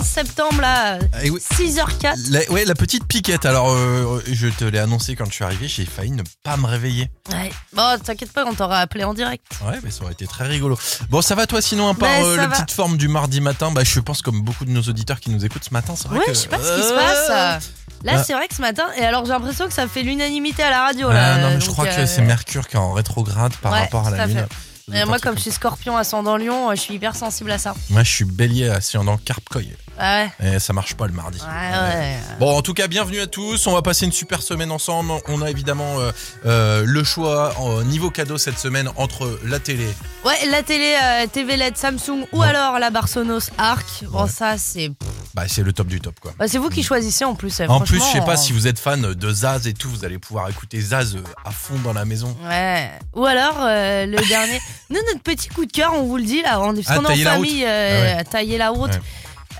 15 septembre, là, eh oui. 6h04. La, ouais, la petite piquette. Alors, euh, je te l'ai annoncé quand je suis arrivé, j'ai failli ne pas me réveiller. Ouais. Bon, t'inquiète pas, on t'aura appelé en direct. Ouais, mais ça aurait été très rigolo. Bon, ça va toi sinon, à part bah, euh, la petite forme du mardi matin? Bah, je pense comme beaucoup de nos auditeurs qui nous écoutent ce matin, c'est vrai. Ouais, que... je sais pas ce qui se euh, passe. Là, ah. c'est vrai que ce matin, et alors j'ai l'impression que ça fait l'unanimité à la radio. Ah, là, non, mais je crois que c'est Mercure qui est en rétrograde par rapport à la Lune. Et moi, comme je suis scorpion ascendant lion, euh, je suis hyper sensible à ça. Moi, je suis bélier ascendant carpe-coy. Ah ouais. Et ça marche pas le mardi. Ouais, ouais. Bon, en tout cas, bienvenue à tous. On va passer une super semaine ensemble. On a évidemment euh, euh, le choix en niveau cadeau cette semaine entre la télé. Ouais, la télé euh, TV LED Samsung ou alors la Barsonos Arc. Bon, ça, c'est. Bah, c'est le top du top, quoi. Bah, c'est vous qui choisissez en plus. euh, En plus, je sais pas euh, si vous êtes fan de Zaz et tout, vous allez pouvoir écouter Zaz euh, à fond dans la maison. Ouais. Ou alors euh, le dernier. Nous, notre petit coup de cœur, on vous le dit là, on est, parce Ah, qu'on est tailler en la famille, euh, Ah tailler la route. Ouais.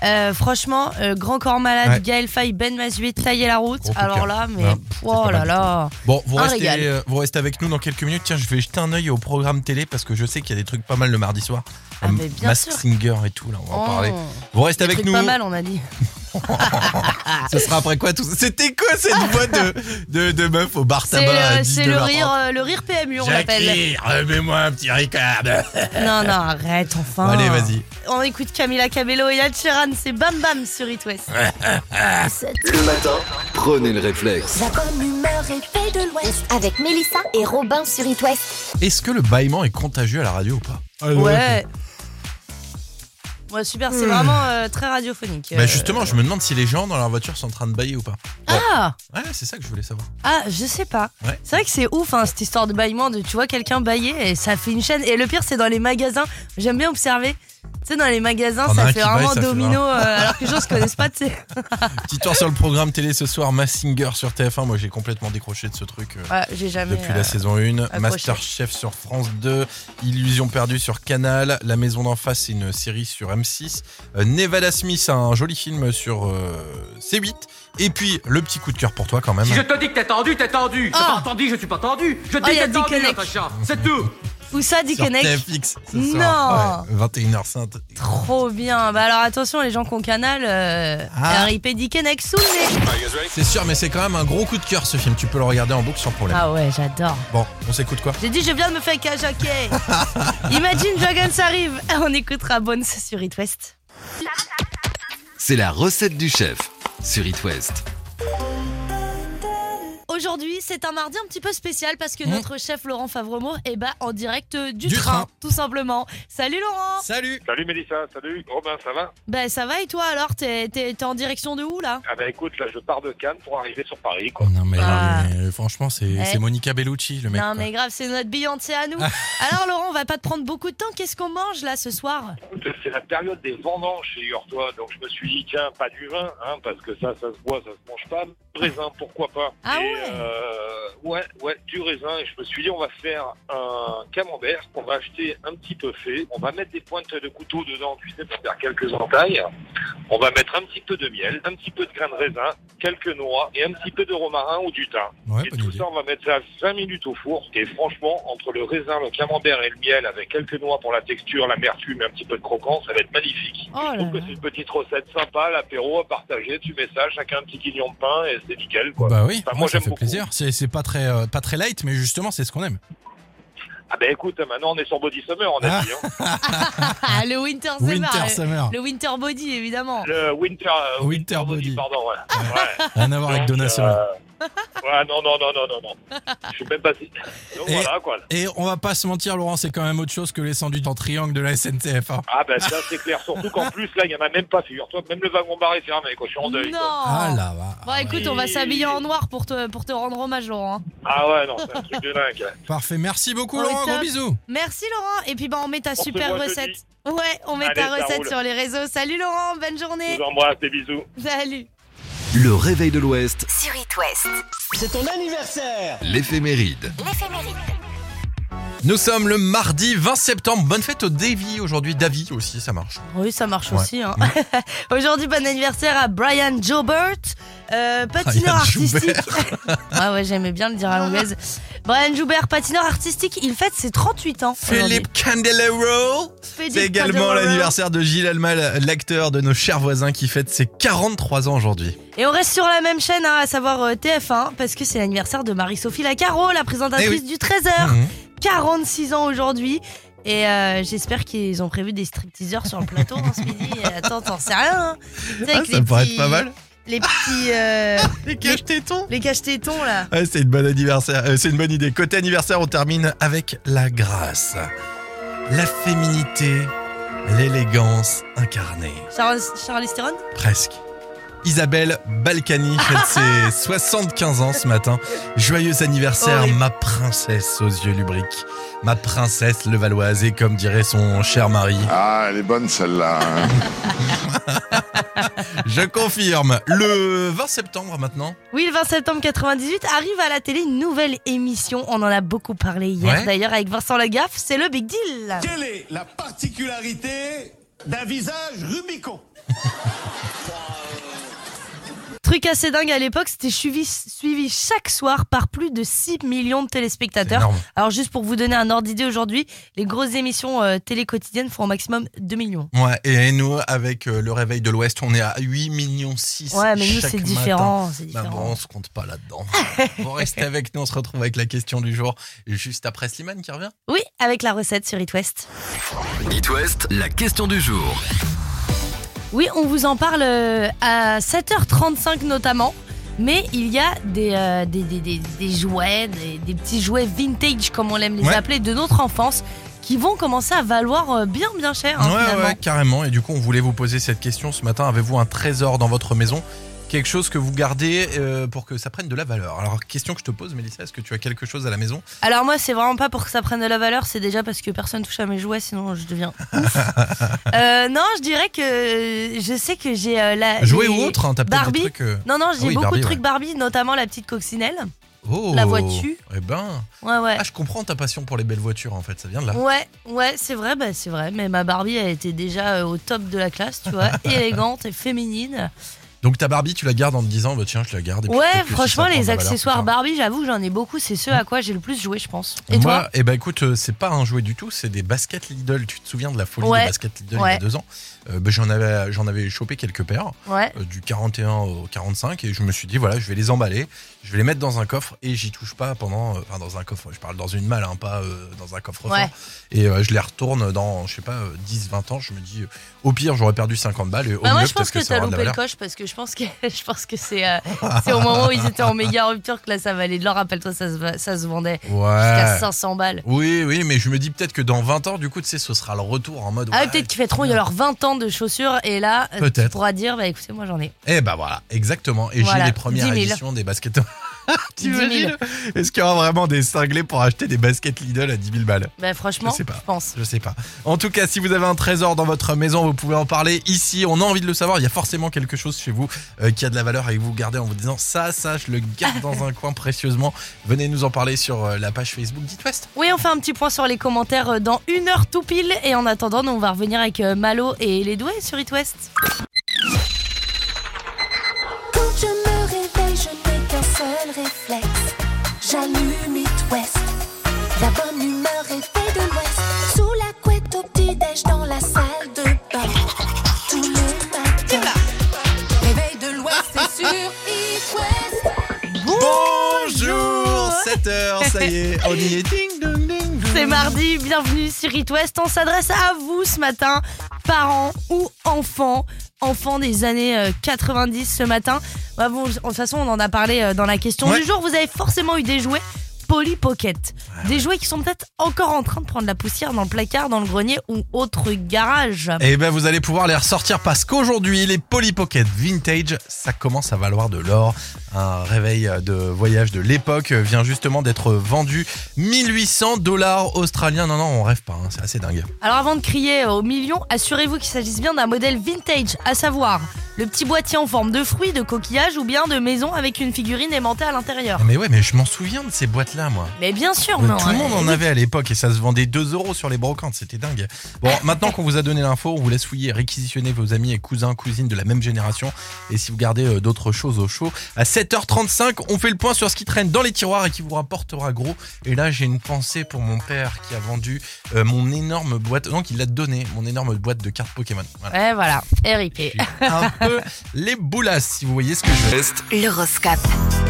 Euh, franchement, euh, Grand Corps Malade, Ouais. Gaël Faye, Ben Mazuet, tailler la route. Gros coup de Alors là, mais Ouais, oh pas là mal là. Bon, vous Un restez, régal. euh, vous restez avec nous dans quelques minutes. Tiens, je vais jeter un œil au programme télé parce que je sais qu'il y a des trucs pas mal le mardi soir. Ah, Euh, mais bien Mask sûr. Singer et tout, là, on va en Oh. parler. Vous restez Des avec trucs nous. pas mal, on a dit. Ce sera après quoi tout ça? C'était quoi cette voix de, de, de meuf au bar C'est tabac à euh, c'est le 19h30? rire, euh, le rire PMU, on l'appelle. Jackie, remets-moi un petit Ricard. Non, non, arrête, enfin. Allez, vas-y. On écoute Camila Cabello et Ed Sheeran, c'est Bam Bam sur It West. Le matin, prenez le réflexe. La bonne humeur est faite de l'Ouest avec Mélissa et Robin sur It West. Est-ce que le bâillement est contagieux à la radio ou pas? Ouais. Ouais, super, c'est vraiment euh, très radiophonique. Bah Euh, justement, je me demande si les gens dans leur voiture sont en train de bailler ou pas. Ah Ouais, c'est ça que je voulais savoir. Ah, je sais pas. Ouais. C'est vrai que c'est ouf, hein, cette histoire de bâillement, de tu vois quelqu'un bailler et ça fait une chaîne. Et le pire, c'est dans les magasins. J'aime bien observer. Tu sais, dans les magasins, ça fait baille, vraiment domino, euh, alors que les gens se connaissent pas, tu sais. Petit tour sur le programme télé ce soir, Mass Singer sur TF1. Moi, j'ai complètement décroché de ce truc. euh, Ouais, j'ai jamais. Depuis euh, la saison 1, accroché. Masterchef sur France 2, Illusion perdue sur Canal, La Maison d'en face, c'est une série sur M6, euh, Nevada Smith, un joli film sur euh, C8, et puis le petit coup de cœur pour toi quand même. Si je te dis que t'es tendu, t'es tendu. Ah. T'as pas entendu, je suis pas tendu. Je te Oh, dis y a que t'es tendu. Natacha. C'est tout. Où ça, sur Dickeneck TFX ce soir. Ouais, 21h05. Trop bien. Bah alors attention, les gens qui ont canal, euh, Ah. RIP Dickeneck sous le nez. C'est sûr, mais c'est quand même un gros coup de cœur ce film. Tu peux le regarder en boucle sans problème. Ah ouais, j'adore. Bon, on s'écoute quoi? J'ai dit, je viens de me faire cajaquer. Imagine Dragons arrive. On écoutera Bones sur It West. C'est la recette du chef sur It West. Aujourd'hui, c'est un mardi un petit peu spécial parce que Mmh. notre chef Laurent Favremont est bah, en direct euh, du, Du train, train. tout simplement. Salut Laurent Salut Salut Mélissa, salut Robin, ça va? Bah ça va et toi alors? T'es t'es- t'es en direction de où là? Ah bah écoute, là je pars de Cannes pour arriver sur Paris quoi. Non mais, Ah. mais, franchement, c'est Eh. c'est Monica Bellucci le mec. Non quoi. mais grave, c'est notre Beyoncé à nous. Alors Laurent, on va pas te prendre beaucoup de temps. Qu'est-ce qu'on mange là ce soir? Écoute, C'est la période des vendanges chez toi donc je me suis dit tiens, pas du vin, hein, parce que ça, ça se boit, ça se mange pas. Raisin, pourquoi pas Ah Et, ouais euh, Ouais, ouais, du raisin. Et je me suis dit on va faire un camembert qu'on va acheter un petit peu fait. On va mettre des pointes de couteau dedans, tu sais, pour faire quelques entailles. On va mettre un petit peu de miel, un petit peu de grains de raisin, quelques noix et un petit peu de romarin ou du thym. Ouais, Et tout idée. ça, on va mettre ça 20 minutes au four. Et franchement, entre le raisin, le camembert et le miel, avec quelques noix pour la texture, l'amertume et un petit peu de croquant, ça va être magnifique. Oh Je là trouve que c'est une petite recette sympa, l'apéro à partager. Tu mets ça, chacun un petit guignon de pain et c'est nickel, quoi. Bah oui, Enfin, moi, j'aime fait plaisir. C'est c'est pas très euh, pas très light, mais justement c'est ce qu'on aime. Ah ben écoute, maintenant on est sur Body Summer, on a Ah. dit. Hein. Ah, le Winter Summer. Winter le- Summer. Le Winter Body évidemment. Le Winter, euh, Winter Body. pardon, ouais. ouais. Rien à voir avec Donna euh, Summer. Ouais, non, non, non, non, non, non. Je suis même pas si. Donc Et- voilà, quoi. Et on va pas se mentir, Laurent, c'est quand même autre chose que les sandwichs en triangle de la SNCF. hein. Ah ben ça c'est clair, surtout qu'en plus là il y en a même pas, figure-toi, même le wagon bar est fermé, quoi. Je suis en deuil. non. quoi. Ah là va. Bon écoute, on va s'habiller en noir pour te, pour te rendre hommage Laurent. hein. Ah ouais, non, c'est un truc de dingue. Parfait, merci beaucoup Oh, Laurent, gros bisous. Merci Laurent. Et puis bah on met ta On super recette. Ouais, on met Allez, ta recette roule. sur les réseaux. Salut Laurent, bonne Je journée. vous embrasse, des bisous. Salut. Le réveil de l'Ouest, Sur It West. C'est ton anniversaire l'éphéméride. L'éphéméride. Nous sommes le mardi 20 septembre. Bonne fête au Davy aujourd'hui. Davy aussi, ça marche. Oui, ça marche Ouais. aussi. hein. Aujourd'hui, bon anniversaire à Brian Jobert, Euh, patineur Brian Joubert. artistique. ouais, ouais, j'aimais bien le dire à l'anglaise. Brian Joubert, patineur artistique, il fête ses 38 ans. Philippe Candelero. C'est également l'anniversaire de Gilles Almal, l'acteur de nos chers voisins qui fête ses 43 ans aujourd'hui. Et on reste sur la même chaîne, hein, à savoir euh, TF1, parce que c'est l'anniversaire de Marie-Sophie Lacaro, la présentatrice Eh oui. du 13h. Mhm. 46 ans aujourd'hui. Et euh, j'espère qu'ils ont prévu des stripteaseurs sur le plateau hein, ce midi. Attends, t'en sais rien. hein. Ah, ça pourrait petits- être pas mal. Les petits. euh, Les cache-tétons. les cache-tétons là. Ouais, c'est une bonne anniversaire, euh, c'est une bonne idée. Côté anniversaire, on termine avec la grâce, la féminité, l'élégance incarnée. Charles, Charles Presque. Isabelle Balkany fête ses 75 ans ce matin. Joyeux anniversaire, Oh oui. ma princesse aux yeux lubriques. Ma princesse levalloise et comme dirait son cher mari. Ah, elle est bonne celle-là. hein. Je confirme. Le 20 septembre maintenant. Oui, le 20 septembre 98 arrive à la télé une nouvelle émission. On en a beaucoup parlé hier Ouais. d'ailleurs avec Vincent Lagaffe. C'est le Big Deal. Quelle est la particularité d'un visage Rubicon? Truc assez dingue à l'époque, c'était suivi, suivi chaque soir par plus de 6 millions de téléspectateurs. Alors juste pour vous donner un ordre d'idée aujourd'hui, les grosses émissions euh, télé quotidiennes font au maximum 2 millions. Ouais, et nous, avec euh, le réveil de l'Ouest, on est à 8 millions 6. Ouais, mais nous c'est différent, Bah différent. bon, on se compte pas là-dedans. Vous restez avec nous, on se retrouve avec la question du jour juste après Slimane qui revient. Oui, avec la recette sur It West. It West, la question du jour. Oui, on vous en parle euh, à 7h35 notamment. Mais il y a des, euh, des, des, des- des jouets, des, des petits jouets vintage, comme on aime les Ouais. appeler, de notre enfance, qui vont commencer à valoir euh, bien bien cher. hein, ouais, ouais, carrément. Et du coup, on voulait vous poser cette question ce matin. Avez-vous un trésor dans votre maison? Quelque chose que vous gardez euh, pour que ça prenne de la valeur. Alors, question que je te pose, Mélissa, est-ce que tu as quelque chose à la maison? Alors moi, c'est vraiment pas pour que ça prenne de la valeur, c'est déjà parce que personne touche à mes jouets, sinon je deviens ouf. Euh, non, je dirais que je sais que j'ai euh, la... Jouer ou autre hein, T'as peut-être Barbie. des trucs. euh, Non, non, j'ai Ah oui, beaucoup Barbie, de trucs ouais. Barbie, notamment la petite coccinelle. Oh La voiture. Eh ben. Ouais, ouais. Ah, je comprends ta passion pour les belles voitures en fait. Ça vient de là. Ouais, ouais, c'est vrai, bah, c'est vrai. Mais ma Barbie, elle était déjà euh, au top de la classe, tu vois, élégante et féminine. Donc ta Barbie, tu la gardes en te disant, bah, tiens, je la garde. et puis Ouais, franchement, les accessoires. Barbie, j'avoue, j'en ai beaucoup. C'est ceux à quoi j'ai le plus joué, je pense. Et Moi, toi eh ben écoute, euh, c'est pas un jouet du tout, c'est des baskets Lidl. Tu te souviens de la folie Ouais. des baskets Lidl il y a deux ans Euh, ben, J'en avais, j'en avais chopé quelques paires, Ouais. euh, du 41 au 45, et je me suis dit, voilà, je vais les emballer, je vais les mettre dans un coffre, et j'y touche pas pendant. Enfin, dans un coffre, je parle dans une malle, hein, pas euh, dans un coffre fort. Et je les retourne dans, je sais pas, 10-20 ans. Je me dis, au pire, j'aurais perdu 50 balles, et au Bah, moi, mieux, je pense que, que t'as loupé le coche parce que je pense que je pense que c'est euh, c'est au moment où ils étaient en méga rupture que là ça valait de l'or. Rappelle-toi, ça se, ça se vendait jusqu'à Ouais. 500 balles. Oui, oui, mais je me dis peut-être que dans 20 ans, du coup, tu sais, ce sera le retour en mode. Ah, ouais, peut-être qu'ils fêteront il y a leurs 20 ans de chaussures et là, euh, tu Peut-être. pourras dire, bah écoutez, moi j'en ai. Eh bah voilà, exactement. Et Voilà, j'ai les premières 10 000. éditions des baskets. 10 000. T'imagines Est-ce qu'il y aura vraiment des cinglés pour acheter des baskets Lidl à 10 000 balles? Bah franchement, Je sais pas. pense. Je sais pas. En tout cas, si vous avez un trésor dans votre maison, vous pouvez en parler ici. On a envie de le savoir. Il y a forcément quelque chose chez vous euh, qui a de la valeur et que vous gardez en vous disant ça, ça, je le garde dans un coin précieusement. Venez nous en parler sur euh, la page Facebook d'It West. Oui, on fait un petit point sur les commentaires euh, dans une heure tout pile. Et en attendant, nous, on va revenir avec Malo et les doués sur It West. J'allume It West. La bonne humeur est faite de l'Ouest. Sous la couette au petit-déj dans la salle de bain. Tout le matin. Réveil de l'Ouest, c'est sur It West. Bonjour 7h, ça y est, on y est. Ding, dong, ding, dong. C'est mardi, bienvenue sur It West. On s'adresse à vous ce matin, parents ou enfants, enfants des années euh, 90 ce matin. Bah bon, de toute façon, on en a parlé euh, dans la question Ouais. du jour. Vous avez forcément eu des jouets Polly Pocket. Des jouets qui sont peut-être encore en train de prendre la poussière dans le placard, dans le grenier ou autre garage. Et ben vous allez pouvoir les ressortir parce qu'aujourd'hui les Polly Pocket Vintage ça commence à valoir de l'or. Un réveil de voyage de l'époque, vient justement d'être vendu 1800 dollars australiens. Non, non, on rêve pas, hein, c'est assez dingue. Alors avant de crier au million, assurez-vous qu'il s'agisse bien d'un modèle vintage, à savoir le petit boîtier en forme de fruits, de coquillage ou bien de maison avec une figurine aimantée à l'intérieur. Mais ouais, mais je m'en souviens de ces boîtes-là, moi. Mais bien sûr, Mais non, Tout le hein. monde en avait à l'époque et ça se vendait 2 euros sur les brocantes, c'était dingue. Bon, maintenant qu'on vous a donné l'info, on vous laisse fouiller réquisitionner vos amis et cousins, cousines de la même génération. Et si vous gardez euh, d'autres choses au chaud, à 7h35, on fait le point sur ce qui traîne dans les tiroirs et qui vous rapportera gros. Et là, j'ai une pensée pour mon père qui a vendu euh, mon énorme boîte, non, qui l'a donné, mon énorme boîte de cartes Pokémon. Voilà. Ouais, voilà, RIP. Un peu les boulasses, si vous voyez ce que je veux. L'horoscope.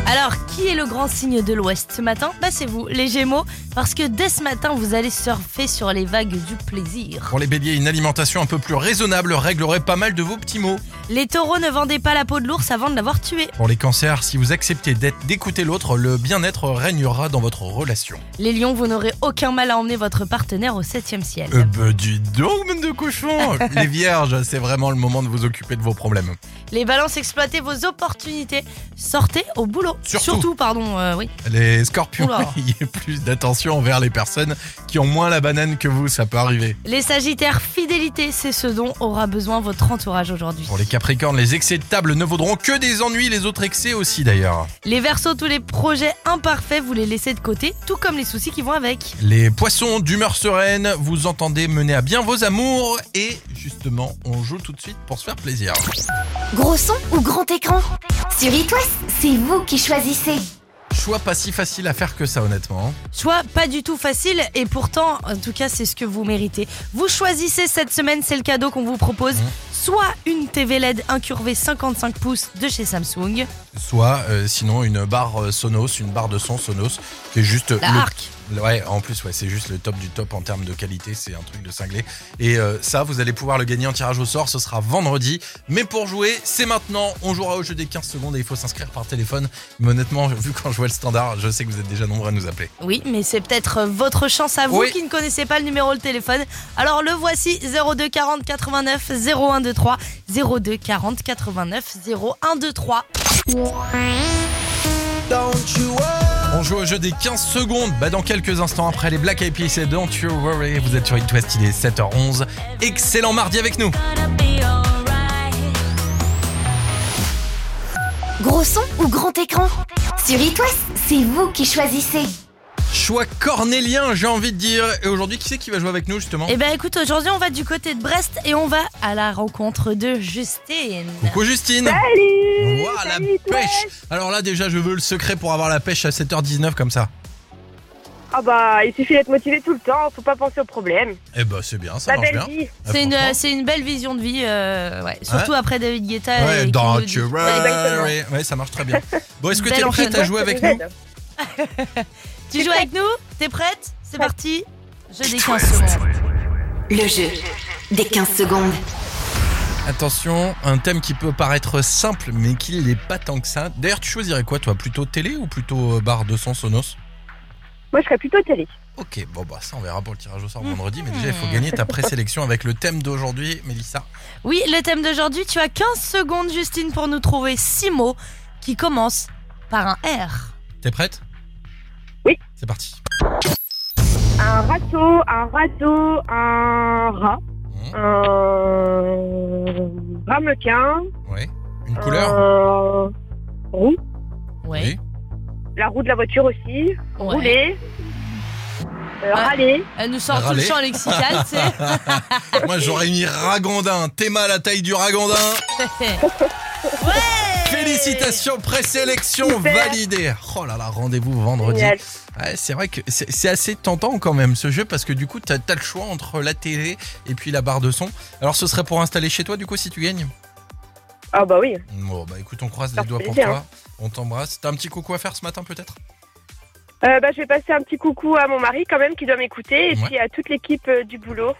Alors, qui est le grand signe de l'Ouest ce matin? Bah c'est vous, les Gémeaux, parce que dès ce matin, vous allez surfer sur les vagues du plaisir. Pour les béliers, une alimentation un peu plus raisonnable réglerait pas mal de vos petits mots. Les taureaux ne vendez pas la peau de l'ours avant de l'avoir tué. Pour les cancers, si vous acceptez d'écouter l'autre, le bien-être régnera dans votre relation. Les lions, vous n'aurez aucun mal à emmener votre partenaire au septième ciel. Euh bah dis donc, même de cochon Les vierges, c'est vraiment le moment de vous occuper de vos problèmes. Les balances, exploitez vos opportunités. Sortez au boulot. Surtout. pardon, euh, oui. Les scorpions, Oula. il y a plus d'attention envers les personnes qui ont moins la banane que vous, ça peut arriver. Les sagittaires, fidélité, c'est ce dont aura besoin votre entourage aujourd'hui. Pour les capricornes, les excès de table ne vaudront que des ennuis, les autres excès aussi d'ailleurs. Les versos, tous les projets imparfaits, vous les laissez de côté, tout comme les soucis qui vont avec. Les poissons d'humeur sereine, vous entendez mener à bien vos amours et justement, on joue tout de suite pour se faire plaisir. Gros son ou grand écran? Sur It West, c'est vous qui choisissez. Choix pas si facile à faire que ça honnêtement. Choix pas du tout facile et pourtant, en tout cas, c'est ce que vous méritez. Vous choisissez cette semaine, c'est le cadeau qu'on vous propose. Soit une TV LED incurvée 55 pouces de chez Samsung, Soit euh, sinon une barre euh, Sonos, une barre de son Sonos, qui est juste la le Arc. Ouais, en plus, ouais, c'est juste le top du top en termes de qualité, c'est un truc de cinglé. Et euh, ça, vous allez pouvoir le gagner en tirage au sort, ce sera vendredi. Mais pour jouer, c'est maintenant, on jouera au jeu des 15 secondes et il faut s'inscrire par téléphone. Mais honnêtement, vu quand je vois le standard, je sais que vous êtes déjà nombreux à nous appeler. Oui, mais c'est peut-être votre chance à vous Oui. qui ne connaissez pas le numéro de téléphone. Alors le voici 02 40 89 0123 02 40 89 0123. On joue au jeu des 15 secondes. Bah, dans quelques instants après les Black Eyed Peas Don't You Worry, vous êtes sur It il est 7h11. Excellent mardi avec nous. Gros son ou grand écran? Sur It West, c'est vous qui choisissez. Choix cornélien, j'ai envie de dire. Et aujourd'hui, qui c'est qui va jouer avec nous justement Eh ben écoute, aujourd'hui on va du côté de Brest et on va à la rencontre de Justine. Coucou Justine Salut Ouah, la Salut, pêche. Alors là déjà je veux le secret pour avoir la pêche à 7h19 comme ça. Ah bah, il suffit d'être motivé tout le temps, faut pas penser aux problèmes. Eh bah c'est bien, ça La marche belle bien. vie. Ah, C'est une, franchement. c'est une belle vision de vie, euh, ouais. surtout après David Guetta. Ouais, et qui nous dit- Ouais, exactement. worry. Ouais, ça marche très bien. Bon, est-ce que Belle t'es prête enchaînement. à jouer avec nous Tu joues avec nous T'es prête C'est parti Jeu des 15 secondes. Le jeu des 15 secondes. Attention, un thème qui peut paraître simple mais qui l'est pas tant que ça. D'ailleurs, tu choisirais quoi toi Plutôt télé ou plutôt euh, barre de son Sonos Moi, je serais plutôt télé. Ok, bon bah ça on verra pour le tirage au sort vendredi, mais déjà il faut gagner ta présélection avec le thème d'aujourd'hui, Mélissa. Oui, le thème d'aujourd'hui, tu as 15 secondes, Justine, pour nous trouver 6 mots qui commencent par un R. T'es prête Oui. C'est parti. Un râteau, un radeau, un rat, Mmh. un ramequin, Ouais. Une couleur un roue, Ouais. Oui. la roue de la voiture aussi, Ouais. rouler, euh, Ah. râler, Elle nous sort tout le champ lexical, tu sais. Moi j'aurais mis ragondin. T'es mal la taille du ragondin. Félicitations, présélection validée. Oh là là, rendez-vous vendredi. Ouais, c'est vrai que c'est assez tentant quand même ce jeu parce que du coup t'as as le choix entre la télé et puis la barre de son. Alors ce serait pour installer chez toi du coup si tu gagnes? Ah bah oui. Bon bah écoute on croise les doigts pour plaisir, toi. On t'embrasse. T'as un petit coucou à faire ce matin peut-être? Euh, bah, je vais passer un petit coucou à mon mari quand même qui doit m'écouter et Ouais. puis à toute l'équipe euh, du boulot.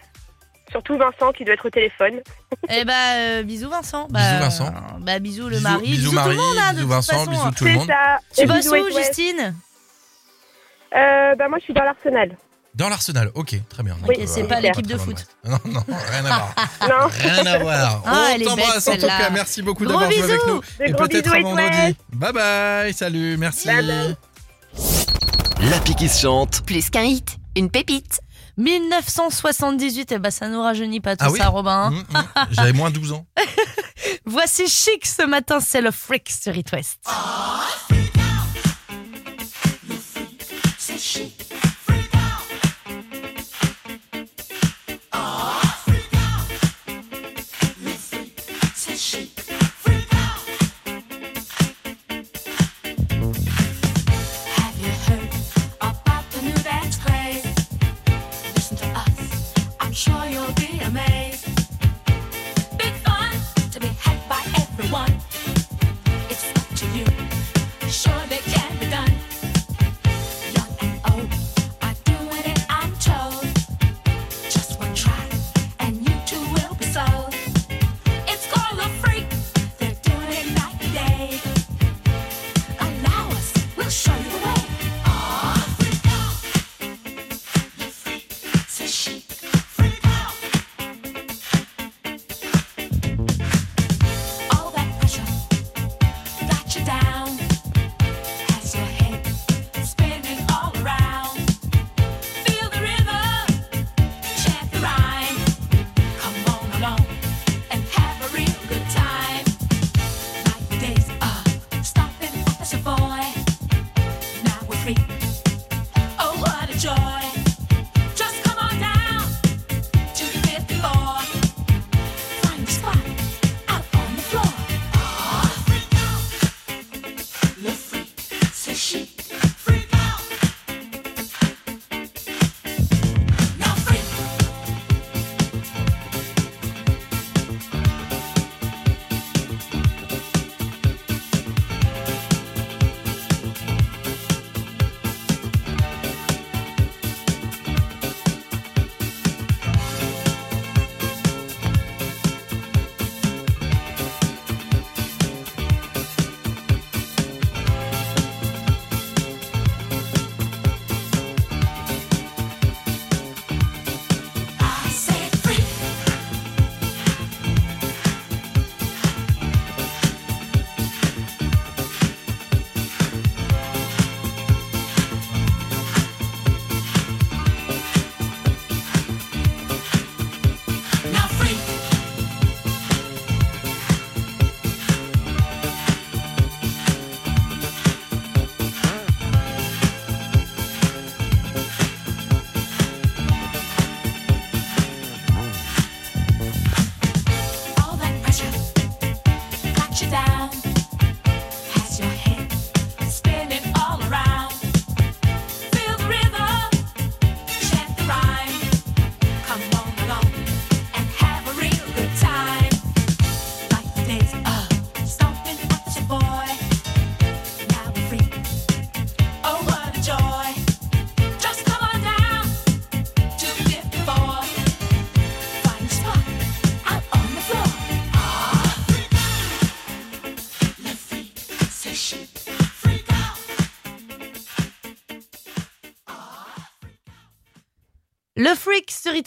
Surtout Vincent qui doit être au téléphone. Eh bah, euh, bisous Vincent. Bah, Bisous, Vincent. euh, Bah, bisous le Bisous- mari. bisous tout Marie, le monde, hein, de bisous toute Vincent, façon, bisous tout le C'est monde. ça. Tu bosses bisous, où, West. Justine? Euh, Bah moi je suis dans l'Arsenal. Dans l'Arsenal, ok, très bien. Oui, c'est euh, pas l'équipe de foot. Non, non, rien à voir. Non. Rien à voir. Ah, On elle est t'embrasse en tout cas. Merci beaucoup d'avoir joué avec nous. Des Et peut-être à vendredi. Bye bye. Salut, merci. Bye bye. L'appli qui se chante. Plus qu'un hit, une pépite. 1978, eh ben ça nous rajeunit pas tout Ah oui ça, Robin. hein. Hum, hum. J'avais moins 12 ans. Voici Chic ce matin, c'est le Freak sur It West. Have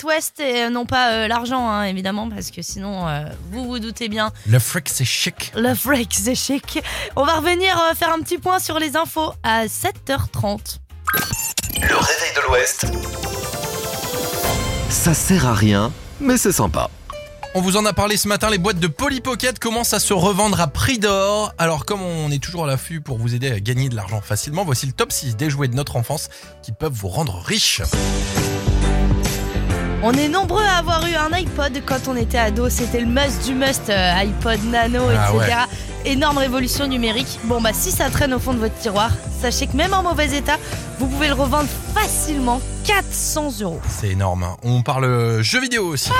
West, et euh, non pas euh, l'argent, hein, évidemment, parce que sinon, euh, vous vous doutez bien, Le fric, c'est chic. le Freak, c'est chic. On va revenir euh, faire un petit point sur les infos à 7h30. Le réveil de l'Ouest. Ça sert à rien, mais c'est sympa. On vous en a parlé ce matin, les boîtes de Polly Pocket commencent à se revendre à prix d'or. Alors comme on est toujours à l'affût pour vous aider à gagner de l'argent facilement, voici le top 6 des jouets de notre enfance qui peuvent vous rendre riche. On est nombreux à avoir eu un iPod quand on était ado, c'était le must du must, euh, iPod Nano, Ah etc. Énorme révolution numérique. Bon bah si ça traîne au fond de votre tiroir, sachez que même en mauvais état, vous pouvez le revendre facilement 400 euros. C'est énorme. hein. On parle jeux vidéo aussi.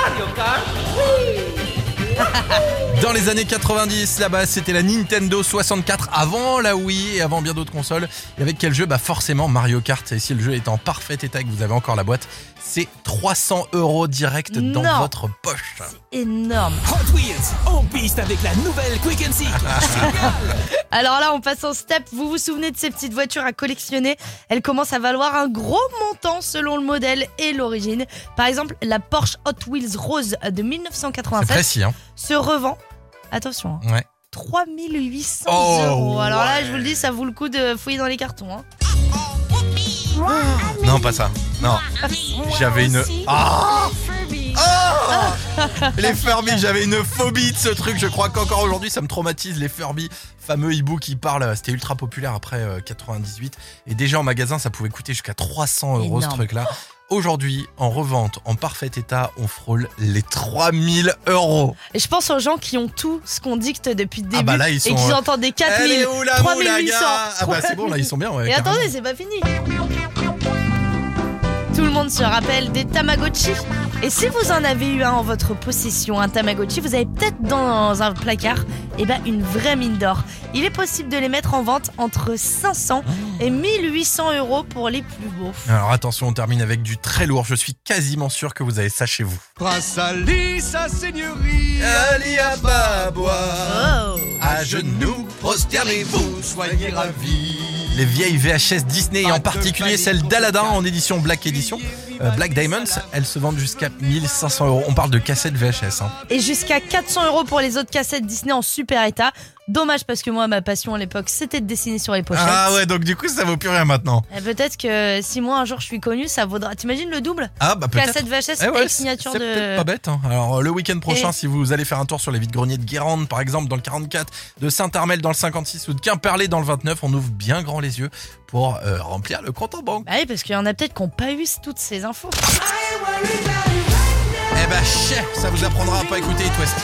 Dans les années 90, là-bas, c'était la Nintendo 64 avant la Wii et avant bien d'autres consoles. Et avec quel jeu? Bah forcément Mario Kart. Et si le jeu est en parfait état et que vous avez encore la boîte, c'est 300 euros direct dans Non. votre poche. Énorme. Hot Wheels, en piste avec la nouvelle Quick and Seek. Alors là, on passe en step. Vous vous souvenez de ces petites voitures à collectionner? Elles commencent à valoir un gros montant selon le modèle et l'origine. Par exemple, la Porsche Hot Wheels Rose de C'est 1987 précis, hein se revend. Attention, hein, Ouais. 3800 Oh, euros. Alors là, je vous le dis, ça vaut le coup de fouiller dans les cartons. hein. Non, pas ça. Non. J'avais une. Ah Ah Les Furby, j'avais une phobie de ce truc. Je crois qu'encore aujourd'hui, ça me traumatise. Les Furby, fameux hibou qui parlent. C'était ultra populaire après euh, 98. Et déjà en magasin, ça pouvait coûter jusqu'à 300 euros ce truc-là. Aujourd'hui, en revente, en parfait état, on frôle les 3000 euros. Et je pense aux gens qui ont tout ce qu'on dicte depuis le début Ah bah là, ils sont, et qui euh, entendent des Elle est 4000, où la 3800. moulaga? Ah bah c'est bon, là, ils sont bien. Ouais, Et carrément. attendez, c'est pas fini. Tout le monde se rappelle des Tamagotchi? Et si vous en avez eu un en votre possession, un Tamagotchi, vous avez peut-être dans un placard eh ben, une vraie mine d'or. Il est possible de les mettre en vente entre 500 et 1800 euros pour les plus beaux. Alors attention, on termine avec du très lourd. Je suis quasiment sûr que vous avez ça chez vous. Prince Ali, sa seigneurie. Ali Ababois. Oh À genoux, prosternez-vous, soyez ravis. Les vieilles VHS Disney et en particulier celle d'Aladin en édition Black Edition, Black Diamonds, elles se vendent jusqu'à 1500 euros. On parle de cassettes VHS. hein. Et jusqu'à 400 euros pour les autres cassettes Disney en super état. Dommage parce que moi, ma passion à l'époque, c'était de dessiner sur les pochettes. Ah ouais, donc du coup ça vaut plus rien maintenant. Et Peut-être que si moi un jour je suis connu, ça vaudra. T'imagines le double? Ah bah peut-être. Cassette VHS Eh ouais, signature de. peut-être pas bête. hein. Alors euh, le week-end prochain, Et- si vous allez faire un tour sur les vides-greniers de Guérande, par exemple dans le 44, de Saint-Armel dans le 56 ou de Quimperlé dans le 29, on ouvre bien grand les yeux pour euh, remplir le compte en banque. Bah oui, parce qu'il y en a peut-être qui n'ont pas eu toutes ces infos. Eh bah chef, ça vous apprendra à pas écouter It West.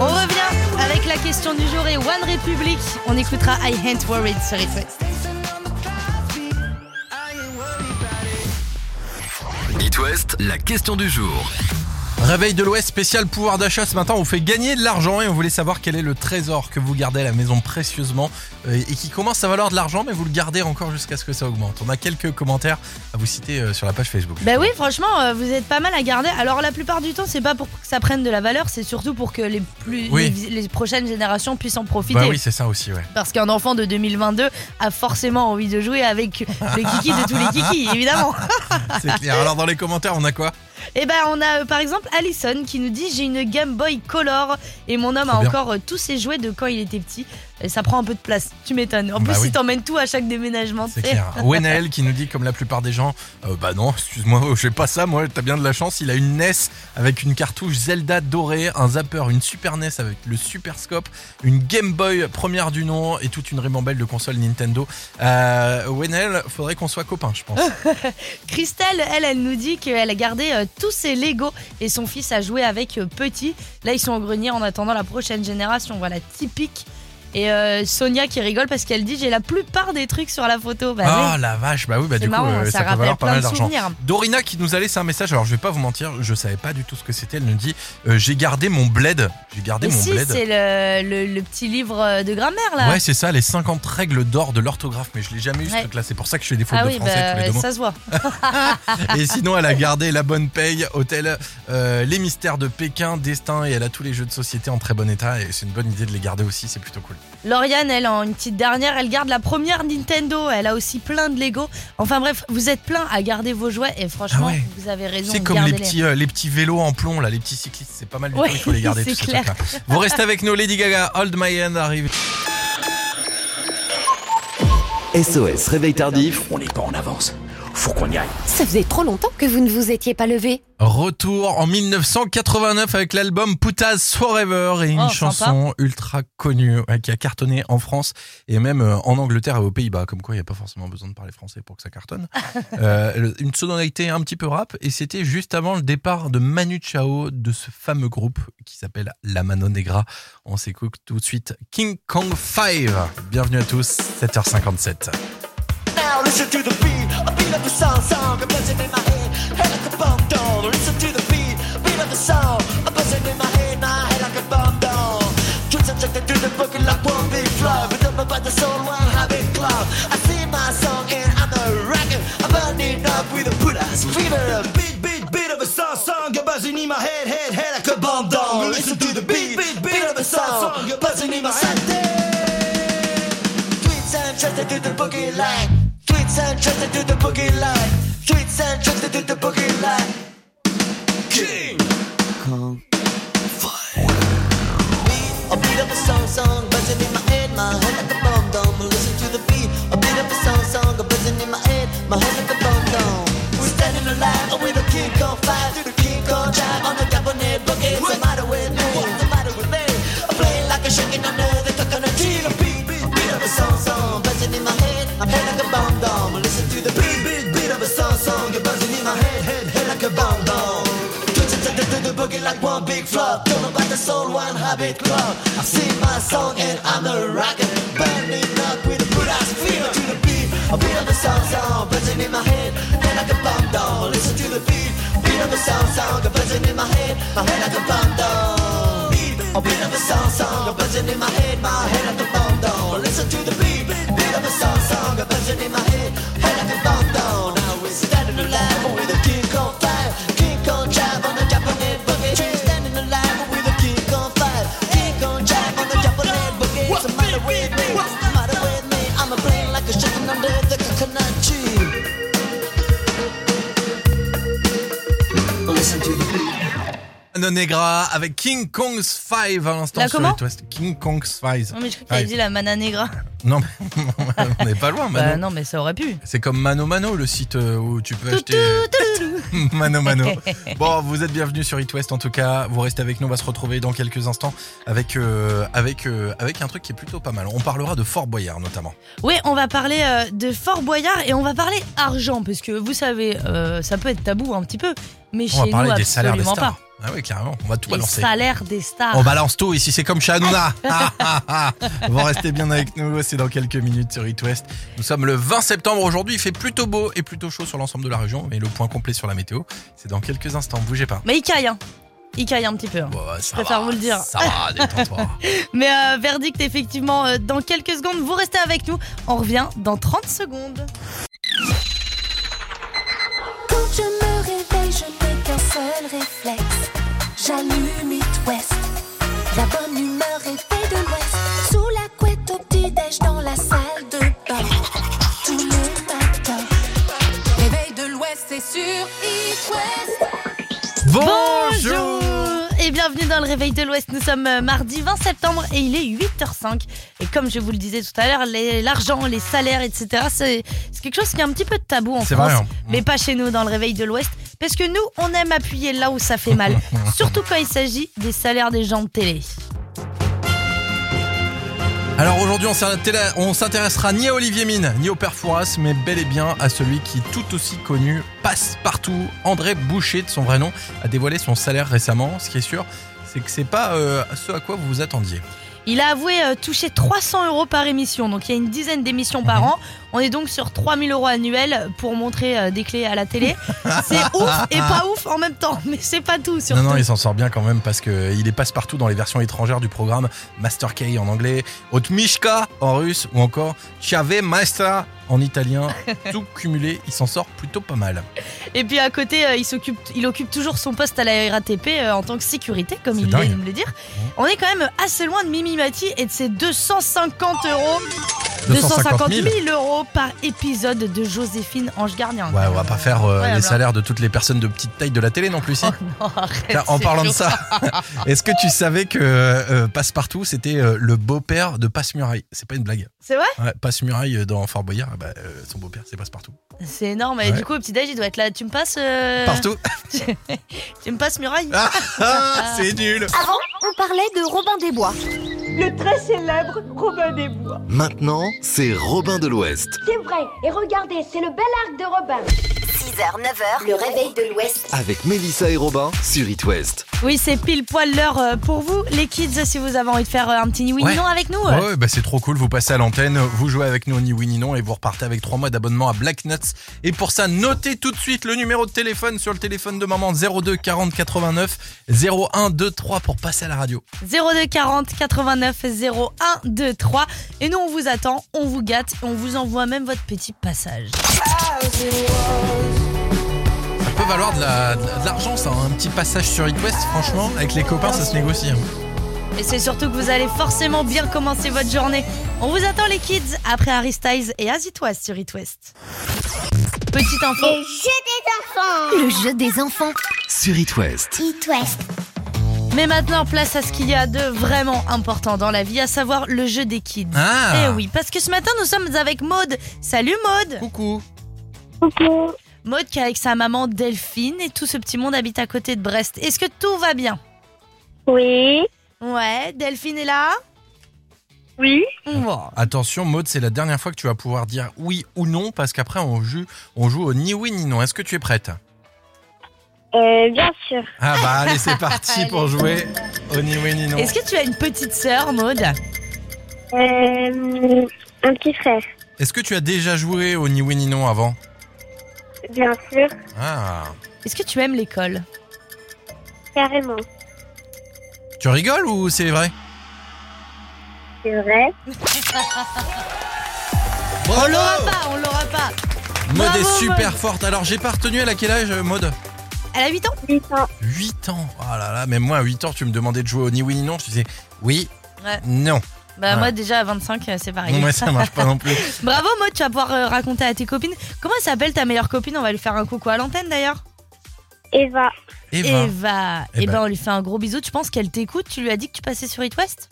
On revient avec la question du jour et One Republic. On écoutera I Ain't Worried sur It West. It West, la question du jour. Réveil de l'Ouest spécial pouvoir d'achat ce matin, on vous fait gagner de l'argent et on voulait savoir quel est le trésor que vous gardez à la maison précieusement euh, et qui commence à valoir de l'argent mais vous le gardez encore jusqu'à ce que ça augmente. On a quelques commentaires à vous citer euh, sur la page Facebook. Bah oui, franchement, euh, vous êtes pas mal à garder. Alors la plupart du temps, c'est pas pour que ça prenne de la valeur, c'est surtout pour que les plus Oui. les, les prochaines générations puissent en profiter. Bah oui, c'est ça aussi, ouais. Parce qu'un enfant de 2022 a forcément envie de jouer avec le kiki de tous les kikis, évidemment. C'est clair. Alors dans les commentaires, on a quoi? Et ben on a euh, par exemple Allison qui nous dit j'ai une Game Boy Color et mon homme Trop a bien. encore euh, tous ses jouets de quand il était petit. Et ça prend un peu de place, tu m'étonnes. En Bah plus, oui. il t'emmène tout à chaque déménagement. C'est clair. Wenel qui nous dit comme la plupart des gens, euh, bah non, excuse-moi, j'ai pas ça, moi t'as bien de la chance. Il a une NES avec une cartouche Zelda dorée, un zapper, une Super NES avec le Super Scope, une Game Boy première du nom et toute une ribambelle de consoles Nintendo. Euh, Wenel, faudrait qu'on soit copains, je pense. Christelle, elle, elle nous dit qu'elle a gardé euh, tous ses Lego et son fils a joué avec euh, petit. Là, ils sont au grenier en attendant la prochaine génération. Voilà, typique. Et euh, Sonia qui rigole parce qu'elle dit j'ai la plupart des trucs sur la photo. Bah Ah oui. la vache, bah oui, bah du coup marrant, euh, ça ça, peut rappelle valoir pas plein mal d'argent. Dorina qui nous a laissé un message, alors je vais pas vous mentir, je savais pas du tout ce que c'était, elle nous dit euh, j'ai gardé mon bled, j'ai gardé Mais mon si, bled. c'est le, le- le petit livre de grammaire là. Ouais, c'est ça, les 50 règles d'or de l'orthographe, mais je l'ai jamais eu ce truc-là. C'est pour ça que je fais des fautes ah de oui, français tous les deux bah, mots. ça se voit. Et sinon, elle a gardé la bonne paye, hôtel, les mystères de Pékin, destin, et elle a tous les jeux de société en très bon état. Et c'est une bonne idée de les garder aussi, c'est plutôt cool. Lauriane, elle, en une petite dernière, elle garde la première Nintendo. Elle a aussi plein de Lego. Enfin bref, vous êtes plein à garder vos jouets et franchement, Ah ouais. vous avez raison. C'est comme les gardez-les. petits, euh, les petits vélos en plomb, là, les petits cyclistes, c'est pas mal du Ouais, tout, il faut les garder tous clair. trucs-là. Vous restez avec nous, Lady Gaga, Hold My Hand arrive. SOS, réveil tardif. On n'est pas en avance. Faut qu'on y aille. Ça faisait trop longtemps que vous ne vous étiez pas levé. Retour en 1989 avec l'album Putaz Forever et une Oh, chanson ultra connue ouais, qui a cartonné en France et même euh, en Angleterre et aux Pays-Bas. Comme quoi, il n'y a pas forcément besoin de parler français pour que ça cartonne. Euh, une sonorité un petit peu rap et c'était juste avant le départ de Manu Chao de ce fameux groupe qui s'appelle La Mano Negra. On s'écoute tout de suite King Kong 5. Bienvenue à tous, 7h57. Now listen to the beat, beat of the song, song, a buzzing in my head, head like a bomb doll. Listen to the beat, beat of the song, a buzzing in my head, my head like a bomb down. Twins the like one Negra avec King Kong's Five à l'instant sur comment West. King Kong's Five. Non, mais je crois que t'avais dit la Mana Negra. Non, mais on n'est pas loin, Mano. Bah non, mais ça aurait pu. C'est comme Mano Mano, le site euh, où tu peux acheter Mano Mano. Bon, vous êtes bienvenus sur It West en tout cas. Vous restez avec nous, on va se retrouver dans quelques instants avec euh, avec euh, avec un truc qui est plutôt pas mal. On parlera de Fort Boyard notamment. Oui, on va parler euh, de Fort Boyard et on va parler argent, parce que vous savez, euh, ça peut être tabou un petit peu, mais On va chez parler nous, des salaires des stars. pas. Ah oui, carrément, on va tout Les balancer. salaires des stars. On balance tout ici, c'est comme chez Hanouna. Ah, ah, ah. Vous restez bien avec nous, c'est dans quelques minutes sur It West. Nous sommes le 20 septembre aujourd'hui, il fait plutôt beau et plutôt chaud sur l'ensemble de la région. Mais le point complet sur la météo, c'est dans quelques instants, bougez pas. Mais il caille, hein. Il caille un petit peu. hein. Bon, Je préfère va, vous le dire. Ça va, détends-toi. Mais euh, verdict, effectivement, euh, dans quelques secondes, vous restez avec nous. On revient dans 30 secondes. Seul réflexe. J'allume It West. La bonne humeur est faite de l'Ouest. Sous la couette au petit-déj dans la salle de bain. Tous les matins. Réveil de l'Ouest, c'est sur It West. Bonjour et bienvenue dans le Réveil de l'Ouest. Nous sommes euh, mardi 20 septembre et il est 8h05. Et comme je vous le disais tout à l'heure, l'argent, les salaires, etc., c'est c'est quelque chose qui est un petit peu tabou en France. vrai, hein. Mais pas chez nous dans le Réveil de l'Ouest. Parce que nous, on aime appuyer là où ça fait mal. Surtout quand il s'agit des salaires des gens de télé. Alors aujourd'hui, on s'intéresse- on s'intéressera ni à Olivier Mine, ni au père Fouras, mais bel et bien à celui qui, tout aussi connu, passe partout. André Boucher, de son vrai nom, a dévoilé son salaire récemment. Ce qui est sûr, c'est que c'est pas euh, ce à quoi vous vous attendiez. Il a avoué euh, toucher 300 euros par émission, donc il y a une dizaine d'émissions Mhm. par an. On est donc sur 3000 euros annuels pour montrer euh, des clés à la télé. C'est ouf et pas ouf en même temps, mais c'est pas tout surtout. Non, non, il s'en sort bien quand même parce qu'il est passe partout dans les versions étrangères du programme Master K en anglais, Otmishka en russe ou encore Chiave Maestra en italien. Tout cumulé, il s'en sort plutôt pas mal. Et puis à côté, euh, il, s'occupe, il occupe toujours son poste à la RATP euh, en tant que sécurité, comme il vient de me le dire. On est quand même assez loin de Mimi Mati et de ses 250 euros. 250 000. euros par épisode de Joséphine Ange Gardien. Ouais, on va pas faire euh, les salaires de toutes les personnes de petite taille de la télé non plus, si. Non, arrête, Tiens, en parlant de ça, est-ce que tu savais que euh, Passepartout, c'était euh, le beau-père de Passe-Muraille C'est pas une blague. C'est vrai? Ouais, Passe-Muraille euh, dans Fort Boyard, bah, euh, son beau-père, c'est Passepartout. C'est énorme. Et Ouais. du coup, au petit-déj, il doit être là. Tu me passes. euh, Partout tu me passes muraille Ah, c'est nul Avant, on parlait de Robin des Bois. Le très célèbre Robin des Bois. Maintenant, c'est Robin de l'Ouest. C'est vrai, et regardez, c'est le bel arc de Robin. 6h, 9h, le réveil de l'Ouest. Avec Mélissa et Robin sur It West. Oui, c'est pile poil l'heure euh, pour vous, les kids, si vous avez envie de faire euh, un petit ni oui ni non avec nous. Ouais, euh. ouais, bah c'est trop cool, vous passez à l'antenne, vous jouez avec nous ni oui ni non et vous repartez avec 3 mois d'abonnement à Black Nuts. Et pour ça, notez tout de suite le numéro de téléphone sur le téléphone de maman 02 40 89 01 23 pour passer à la radio. 02 40 89 01 23 et nous on vous attend, on vous gâte et on vous envoie même votre petit passage. Peut valoir de la- de la- de l'argent ça, hein. un petit passage sur It West, franchement, avec les copains ça se négocie. hein. Et c'est surtout que vous allez forcément bien commencer votre journée. On vous attend les kids après Harry Styles et As It Was sur It West. Petite info. Le jeu des enfants. Le jeu des enfants. Sur It West. It West. Mais maintenant, place à ce qu'il y a de vraiment important dans la vie, à savoir le jeu des kids. Ah. Eh oui, parce que ce matin, nous sommes avec Maude. Salut Maude Coucou Coucou. Maude qui est avec sa maman Delphine et tout ce petit monde habite à côté de Brest. Est-ce que tout va bien? Oui. Ouais, Delphine est là? Oui. Bon. Attention Maud, c'est la dernière fois que tu vas pouvoir dire oui ou non parce qu'après on joue, on joue au ni oui ni non. Est-ce que tu es prête? Euh, bien sûr. Ah bah allez c'est parti pour jouer au ni oui ni non. Est-ce que tu as une petite sœur, Maude? Euh, un petit frère. Est-ce que tu as déjà joué au ni oui ni non avant? Bien sûr. Ah. Est-ce que tu aimes l'école Carrément. Tu rigoles ou c'est vrai C'est vrai. On l'aura pas, on l'aura pas. Maud Bravo, est super Maud. forte. Alors j'ai pas retenu, elle a quel âge Maud Elle a 8 ans 8 ans. 8 ans. Oh là là, même moi à 8 ans tu me demandais de jouer au ni oui ni non. Je disais oui, Ouais. non. Bah moi déjà à 25, euh, c'est pareil. Ouais, ça marche pas non plus. Bravo Maud, tu vas pouvoir euh, raconter à tes copines. Comment elle s'appelle ta meilleure copine? On va lui faire un coucou à l'antenne d'ailleurs. Eva. Eva. Eva. Eh Eh ben ben. on lui fait un gros bisou. Tu penses qu'elle t'écoute? Tu lui as dit que tu passais sur It West?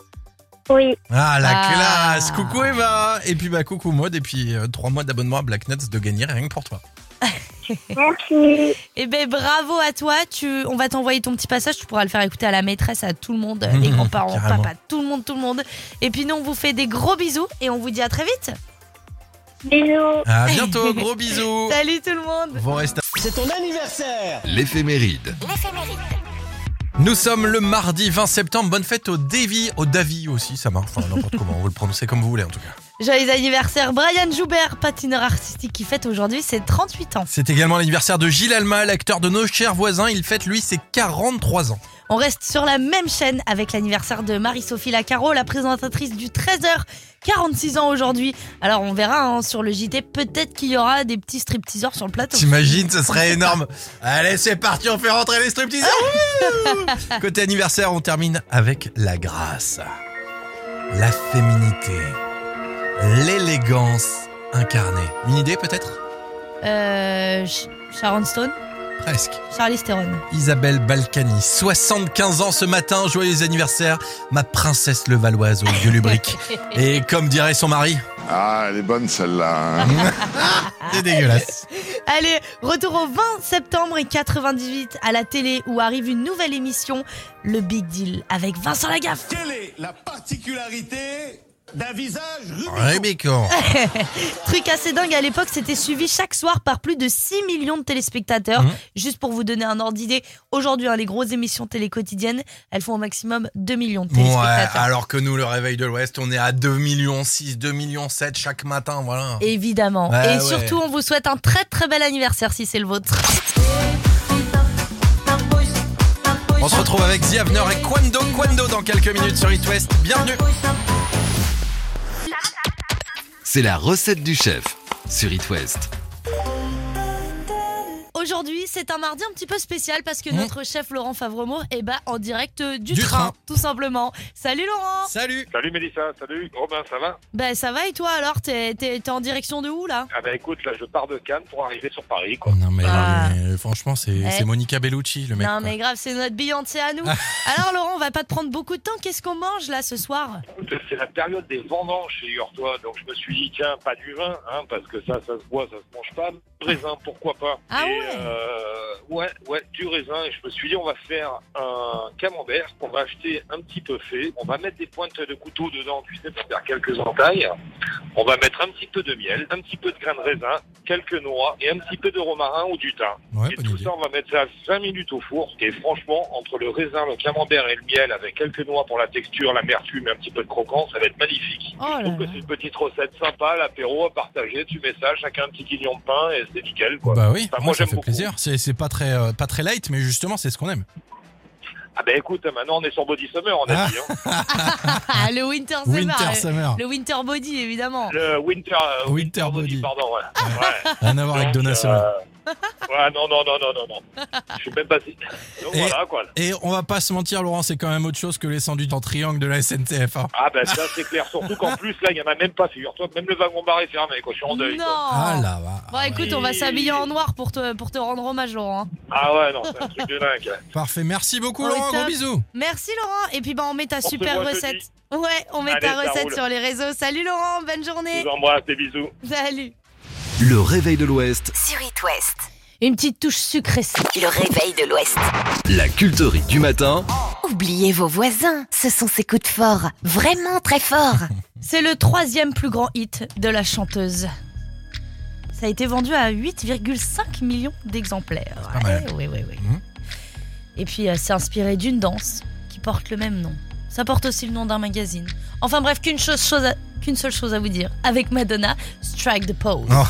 Oui. Ah la Ah. classe Coucou Eva Et puis bah coucou Maud et puis 3 mois d'abonnement à Black Nuts de gagner rien que pour toi. Merci. Eh ben bravo à toi. Tu, on va t'envoyer ton petit passage. Tu pourras le faire écouter à la maîtresse, à tout le monde, euh, les grands-parents, papa, tout le monde, tout le monde. Et puis nous on vous fait des gros bisous et on vous dit à très vite. Bisous. À bientôt, gros bisous Salut tout le monde. Vous restez C'est ton anniversaire L'éphéméride. Nous sommes le mardi 20 septembre. Bonne fête au Davy, au Davy aussi, ça marche. Enfin, n'importe comment, vous le prononcez comme vous voulez en tout cas. Joyeux anniversaire Brian Joubert, patineur artistique qui fête aujourd'hui ses 38 ans. C'est également l'anniversaire de Gilles Alma, l'acteur de nos chers voisins. Il fête lui ses 43 ans. On reste sur la même chaîne avec l'anniversaire de Marie-Sophie Lacaro, la présentatrice du 13h. 46 ans aujourd'hui. Alors on verra hein, sur le JT, peut-être qu'il y aura des petits stripteaseurs sur le plateau. T'imagines, ce serait énorme. Allez, c'est parti, on fait rentrer les stripteaseurs. Côté anniversaire, on termine avec la grâce, la féminité, l'élégance incarnée. Une idée peut-être? Euh, Sh- Sharon Stone, Presque. Charlie Theron. Isabelle Balkany, 75 ans ce matin, joyeux anniversaire, ma princesse levalloise au vieux lubrique. Et comme dirait son mari, Ah, elle est bonne celle-là. hein. c'est dégueulasse. Allez, retour au 20 septembre et 98 à la télé où arrive une nouvelle émission, Le Big Deal, avec Vincent Lagaffe. Quelle est la particularité d'un visage Rubicon Rubicon. Truc assez dingue à l'époque, c'était suivi chaque soir par plus de 6 millions de téléspectateurs. Mhm. Juste pour vous donner un ordre d'idée, aujourd'hui, hein, les grosses émissions télé quotidiennes, elles font au maximum 2 millions de Ouais, téléspectateurs. alors que nous, le réveil de l'Ouest, on est à 2 millions 6, 2 millions 7 chaque matin, voilà. Évidemment. Ouais, et ouais. surtout, on vous souhaite un très très bel anniversaire si c'est le vôtre. On se retrouve avec The Avener et Quando Quando dans quelques minutes sur It West. Bienvenue. C'est la recette du chef sur It West. Aujourd'hui, c'est un mardi un petit peu spécial parce que Mhm. notre chef Laurent Favremo est bah, en direct euh, du, Du train, train. tout simplement. Salut Laurent Salut. Salut Mélissa, salut Robin, ça va? Ben ça va et toi alors? T'es t'es- t'es en direction de où là? Ah bah écoute, là je pars de Cannes pour arriver sur Paris quoi. Non mais, Ah. mais franchement, c'est Eh. c'est Monica Bellucci, le mec. Non quoi. mais grave, c'est notre Beyoncé à nous. Ah. alors Laurent, on va pas te prendre beaucoup de temps. Qu'est-ce qu'on mange là ce soir? Écoute, C'est la période des vendanges chez toi donc je me suis dit tiens, pas du vin, hein, parce que ça, ça se boit, ça se mange pas. Du raisin, pourquoi pas Ah Et, ouais? euh, Ouais, ouais, du raisin. Et je me suis dit on va faire un camembert qu'on va acheter un petit peu fait. On va mettre des pointes de couteau dedans, tu sais, pour faire quelques entailles. On va mettre un petit peu de miel, un petit peu de grains de raisin, quelques noix et un petit peu de romarin ou du thym. Ouais, et tout idée. ça, on va mettre ça 20 minutes au four. Et franchement, entre le raisin, le camembert et le miel, avec quelques noix pour la texture, l'amertume et un petit peu de croquant, ça va être magnifique. Oh Je trouve que c'est une petite recette sympa, l'apéro à partager. Tu mets ça, chacun un petit guignon de pain et c'est nickel. Quoi. Bah oui, Enfin, moi, moi, ça j'aime fait beaucoup. Plaisir. C'est pas très, euh, pas très light, mais justement, c'est ce qu'on aime. Ah ben écoute, maintenant on est sur Body Summer, on a Ah. dit. Hein. Ah, le Winter Summer. Winter le- Summer. Le Winter Body, évidemment. Le Winter, euh, Winter Body. pardon, ouais. ouais. Rien à voir avec Donna euh, Summer. Ouais, non, non, non, non, non, non. Je suis même pas si. Donc Et- voilà, quoi. Et on va pas se mentir, Laurent, c'est quand même autre chose que les sandwichs en triangle de la SNCF. hein. Ah ben ça c'est clair, surtout qu'en plus là il y en a même pas, figure-toi, même le wagon bar est fermé, quoi. Je suis en deuil. Non. quoi. Ah là, va. Bon, écoute, on va s'habiller en noir pour te, pour te rendre hommage, Laurent. Ah ouais, non, c'est un truc de dingue. Parfait, merci beaucoup, Oh, Laurent. Gros bisous. Merci, Laurent. Et puis, bah, on met ta On super recette. jeudi. Ouais, on met Allez, ta recette sur les réseaux. Salut, Laurent. Bonne Je journée. vous embrasse, des bisous. Salut. Le réveil de l'Ouest, Sur It West. Une petite touche sucrée. Le réveil de l'Ouest. la culterie du matin. Oubliez vos voisins. Ce sont ses coups de fort. Vraiment très forts. C'est le troisième plus grand hit de la chanteuse. Ça a été vendu à 8,5 millions d'exemplaires. pas mal. Ouais, ouais, ouais, ouais. Mhm. Et puis, c'est inspiré d'une danse qui porte le même nom. Ça porte aussi le nom d'un magazine. Enfin bref, qu'une seule chose à vous dire. Avec Madonna, Strike the Pose. Oh.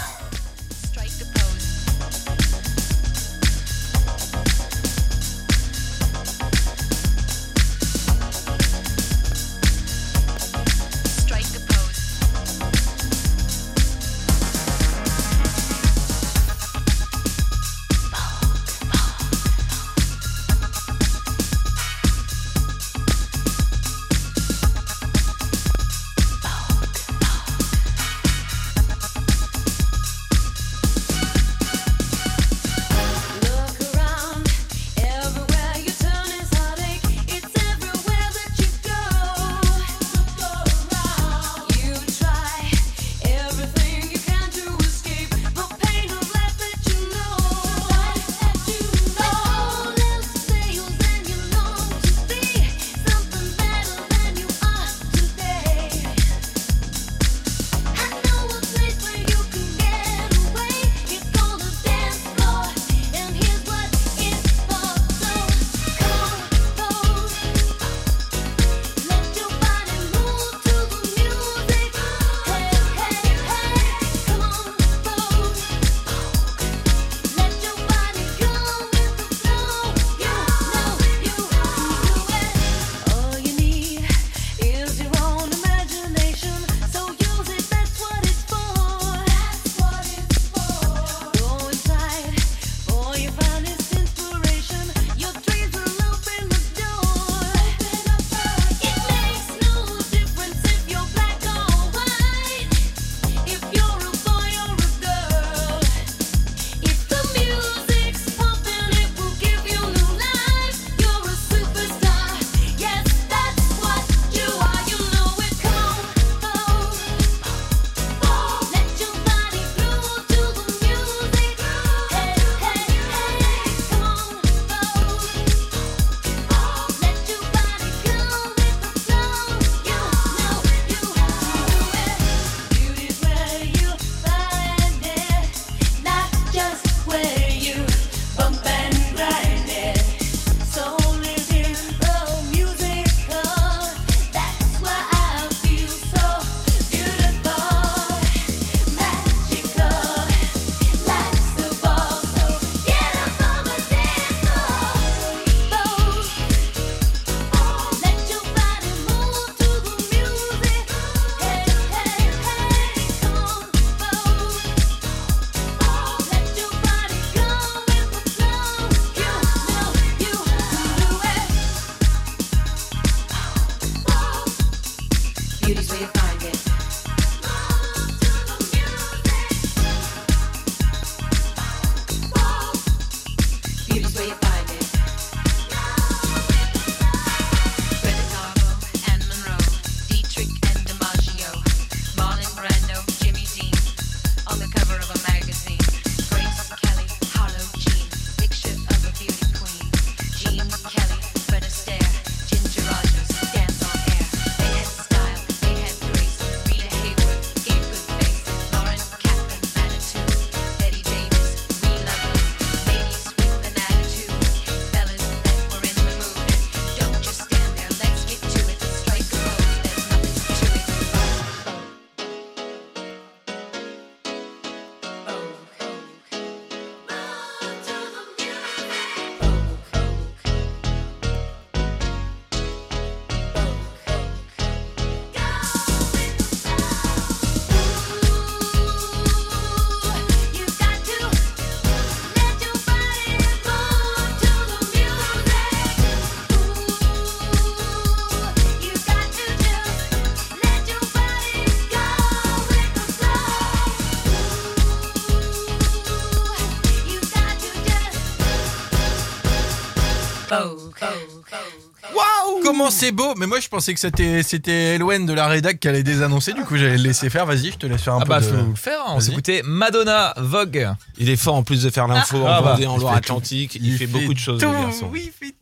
Waouh Comment c'est beau Mais moi je pensais que c'était c'était de la rédac qui allait désannoncer, du coup j'allais le laisser faire. Vas-y, je te laisse faire un Ah peu bah de... faut le faire, on Vas-y. s'écoutait Madonna Vogue. Il est fort en plus de faire l'info Ah en bah, Vendée, en Loire-Atlantique. Il, fait beaucoup de choses, tout, le garçon. oui, il fait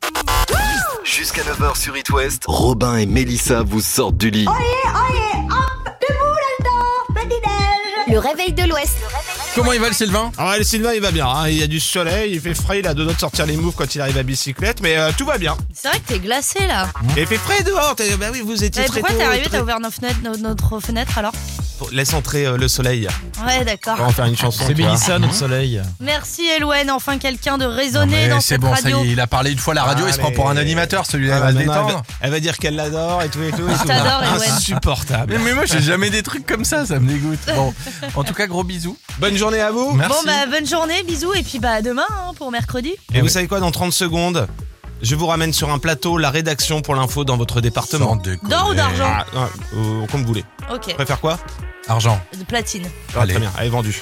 Jusqu'à 9h sur It West, Robin et Mélissa vous sortent du lit. Oyez, oyez, hop, debout là-dedans, petit-déj. Le réveil de l'Ouest. Comment il va le Sylvain? Ah ouais, le Sylvain, il va bien. hein. Il y a du soleil, il fait frais, il a deux doigts de sortir les moves quand il arrive à bicyclette, mais euh, tout va bien. C'est vrai que t'es glacé là. Et il fait frais dehors. t'es- Bah oui, vous étiez Mais très pourquoi tôt, t'es arrivé, très- t'as ouvert nos fenêtres, nos- notre fenêtre alors? Laisse entrer euh, le soleil. Ouais, d'accord. On va en faire une chanson. C'est. Mélissa, notre soleil. Merci Elouen, enfin quelqu'un de Non, raisonné dans C'est cette bon, ça radio. y est, il a parlé une fois à la radio, il se prend pour un animateur, celui-là Ah, elle, va, détendre. elle va dire qu'elle l'adore et tout et tout. et tout. t'adore, Elouen. Insupportable. Mais, mais moi j'ai jamais des trucs comme ça, ça me dégoûte. Bon, en tout cas gros bisous. Bonne journée à vous. Merci. Bon bah bonne journée, bisous et puis bah à demain hein, pour mercredi. Et vous savez quoi, dans 30 secondes, je vous ramène sur un plateau la rédaction pour l'info dans votre département. D'or ou d'argent Ah, non, euh, comme vous voulez. Ok, Préfère quoi? Argent. de platine. Ah, Allez. Très bien, allez vendu.